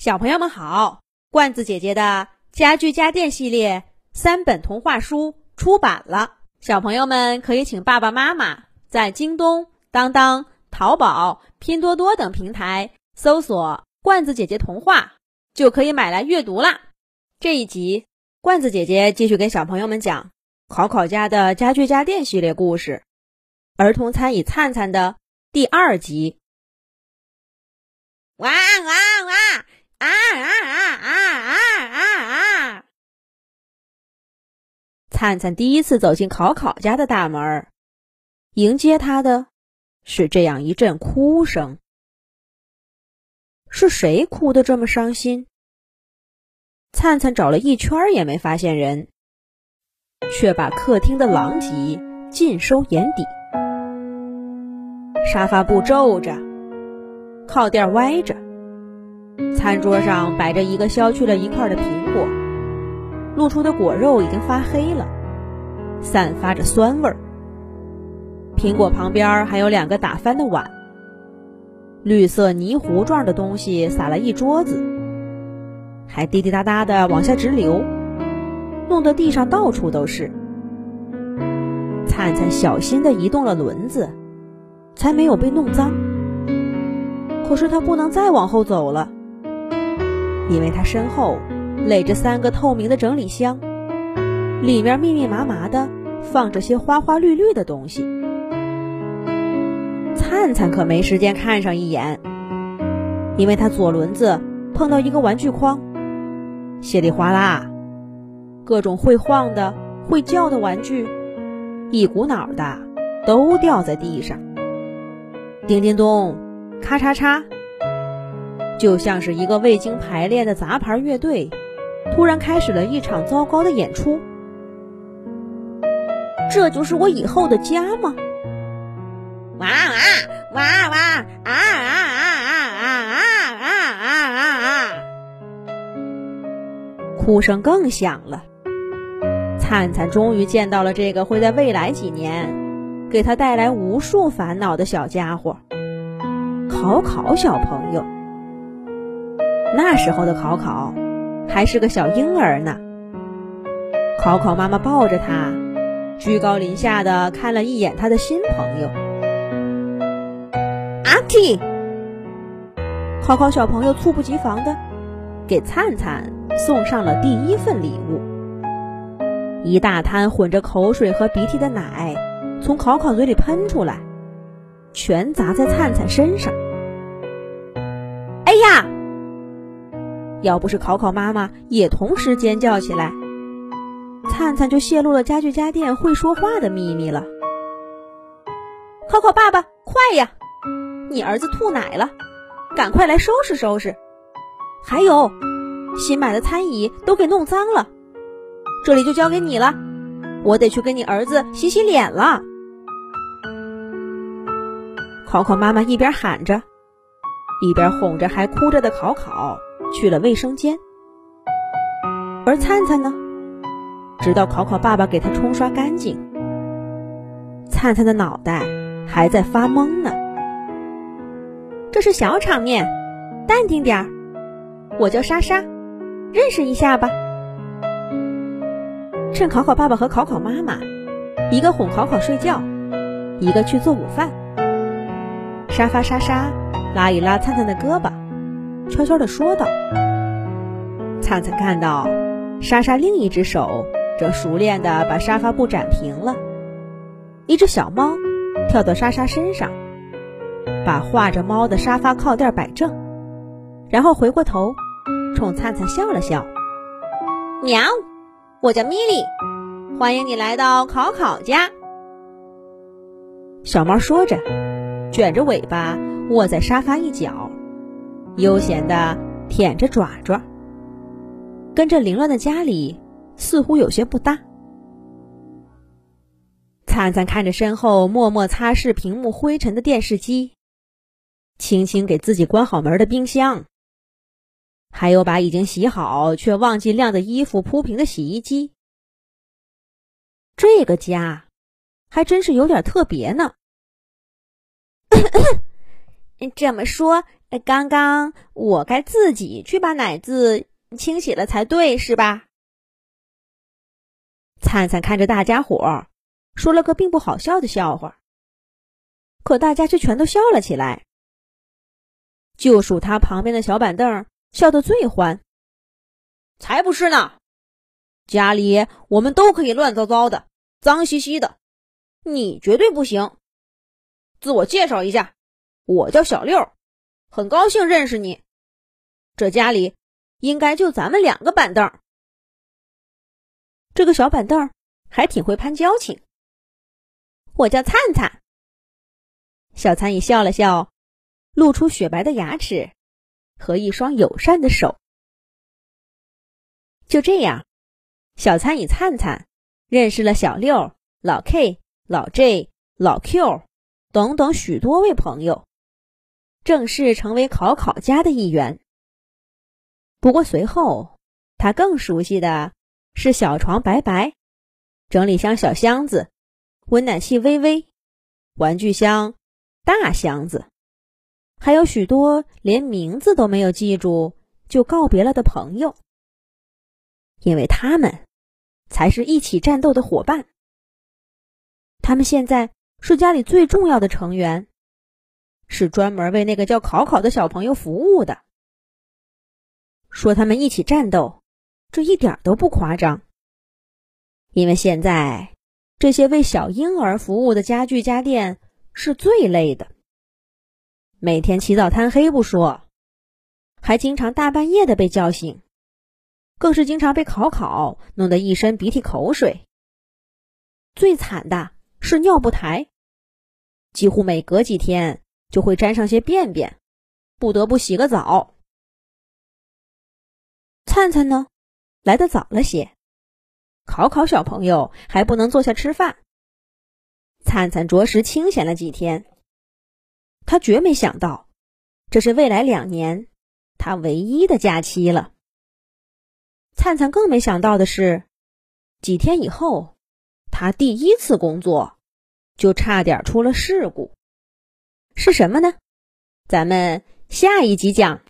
小朋友们好，罐子姐姐的家具家电系列三本童话书出版了，小朋友们可以请爸爸妈妈在京东、当当、淘宝、拼多多等平台搜索“罐子姐姐童话”，就可以买来阅读啦。这一集，罐子姐姐继续给小朋友们讲考考家的家具家电系列故事，儿童餐椅灿灿的第二集。哇哇哇！啊啊啊啊啊啊啊！灿灿第一次走进考考家的大门，迎接他的是这样一阵哭声。是谁哭得这么伤心？灿灿找了一圈也没发现人，却把客厅的狼藉尽收眼底。沙发布皱着，靠垫歪着。餐桌上摆着一个削去了一块的苹果，露出的果肉已经发黑了，散发着酸味儿。苹果旁边还有两个打翻的碗，绿色泥糊状的东西撒了一桌子，还滴滴答答的往下直流，弄得地上到处都是。灿灿小心的移动了轮子，才没有被弄脏。可是他不能再往后走了。因为他身后垒着三个透明的整理箱，里面密密麻麻的放着些花花绿绿的东西。灿灿可没时间看上一眼，因为他左轮子碰到一个玩具筐，稀里哗啦，各种会晃的、会叫的玩具，一股脑的都掉在地上。叮叮咚，咔嚓嚓。就像是一个未经排练的杂牌乐队，突然开始了一场糟糕的演出。这就是我以后的家吗？哇哇哇哇啊啊啊啊啊啊啊啊啊！哭声更响了。灿灿终于见到了这个会在未来几年给他带来无数烦恼的小家伙——考考小朋友。那时候的考考还是个小婴儿呢。考考妈妈抱着他，居高临下的看了一眼他的新朋友。阿嚏！考考小朋友猝不及防的给灿灿送上了第一份礼物。一大滩混着口水和鼻涕的奶从考考嘴里喷出来，全砸在灿灿身上。要不是考考妈妈也同时尖叫起来，灿灿就泄露了家具家电会说话的秘密了。考考爸爸，快呀！你儿子吐奶了，赶快来收拾收拾。还有，新买的餐椅都给弄脏了，这里就交给你了，我得去给你儿子洗洗脸了。考考妈妈一边喊着，一边哄着还哭着的考考。去了卫生间，而灿灿呢，直到考考爸爸给他冲刷干净，灿灿的脑袋还在发懵呢。这是小场面，淡定点儿。我叫莎莎，认识一下吧。趁考考爸爸和考考妈妈，一个哄考考睡觉，一个去做午饭，沙发莎莎拉一拉灿灿的胳膊。悄悄地说道：“灿灿看到莎莎另一只手正熟练地把沙发布展平了，一只小猫跳到莎莎身上，把画着猫的沙发靠垫摆正，然后回过头冲灿灿笑了笑：‘喵，我叫米莉，欢迎你来到考考家。’小猫说着，卷着尾巴卧在沙发一角。”悠闲的舔着爪爪，跟这凌乱的家里似乎有些不搭。灿灿看着身后默默擦拭屏幕灰尘的电视机，轻轻给自己关好门的冰箱，还有把已经洗好却忘记晾的衣服铺平的洗衣机。这个家还真是有点特别呢。这么说。刚刚我该自己去把奶渍清洗了才对，是吧？灿灿看着大家伙儿，说了个并不好笑的笑话，可大家却全都笑了起来。就数他旁边的小板凳笑得最欢。才不是呢！家里我们都可以乱糟糟的、脏兮兮的，你绝对不行。自我介绍一下，我叫小六，很高兴认识你。这家里应该就咱们两个板凳。这个小板凳还挺会攀交情。我叫灿灿。小参也笑了笑，露出雪白的牙齿和一双友善的手。就这样，小参与灿灿认识了小六、老 K、老 J、老 Q 等等许多位朋友，正式成为考考家的一员。不过随后，他更熟悉的是小床白白、整理箱小箱子、温暖系微微、玩具箱大箱子，还有许多连名字都没有记住就告别了的朋友。因为他们才是一起战斗的伙伴。他们现在是家里最重要的成员，是专门为那个叫考考的小朋友服务的。说他们一起战斗，这一点都不夸张。因为现在这些为小婴儿服务的家具家电是最累的，每天起早贪黑不说，还经常大半夜的被叫醒。更是经常被考考弄得一身鼻涕口水。最惨的是尿不台，几乎每隔几天就会沾上些便便，不得不洗个澡。灿灿呢，来的早了些，考考小朋友还不能坐下吃饭。灿灿着实清闲了几天，他绝没想到，这是未来两年他唯一的假期了。灿灿更没想到的是，几天以后，他第一次工作就差点出了事故。是什么呢？咱们下一集讲。